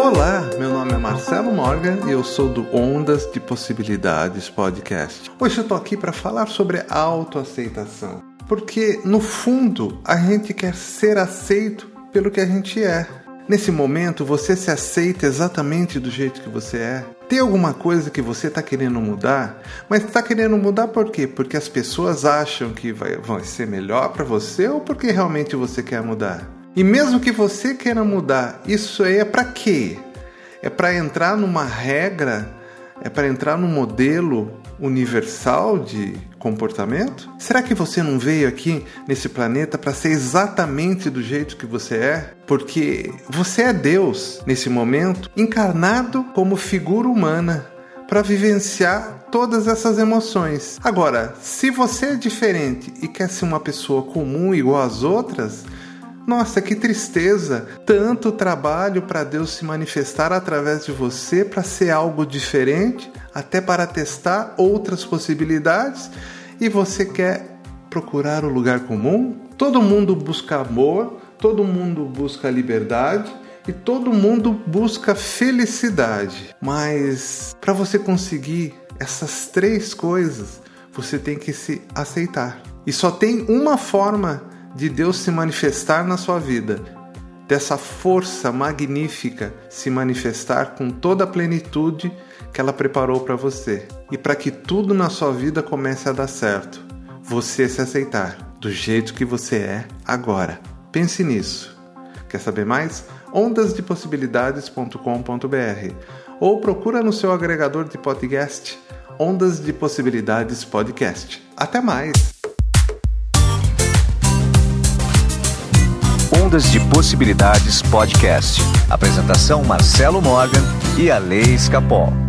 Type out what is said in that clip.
Olá, meu nome é Marcelo Morgan e eu sou do Ondas de Possibilidades Podcast. Hoje eu tô aqui para falar sobre autoaceitação, porque no fundo a gente quer ser aceito pelo que a gente é. Nesse momento você se aceita exatamente do jeito que você é. Tem alguma coisa que você está querendo mudar, mas está querendo mudar por quê? Porque as pessoas acham que vai, vai ser melhor para você ou porque realmente você quer mudar? E mesmo que você queira mudar, isso aí é para quê? É para entrar numa regra? É para entrar num modelo universal de comportamento? Será que você não veio aqui nesse planeta para ser exatamente do jeito que você é? Porque você é Deus nesse momento, encarnado como figura humana para vivenciar todas essas emoções. Agora, se você é diferente e quer ser uma pessoa comum igual às outras, nossa, que tristeza! Tanto trabalho para Deus se manifestar através de você para ser algo diferente, até para testar outras possibilidades, e você quer procurar o lugar comum? Todo mundo busca amor, todo mundo busca liberdade e todo mundo busca felicidade. Mas para você conseguir essas três coisas, você tem que se aceitar. E só tem uma forma de Deus se manifestar na sua vida, dessa força magnífica se manifestar com toda a plenitude que ela preparou para você. E para que tudo na sua vida comece a dar certo, você se aceitar do jeito que você é agora. Pense nisso. Quer saber mais? ondasdepossibilidades.com.br ou procura no seu agregador de podcast Ondas de Possibilidades Podcast. Até mais! Ondas de Possibilidades Podcast. Apresentação Marcelo Morgan e a Lei Escapol.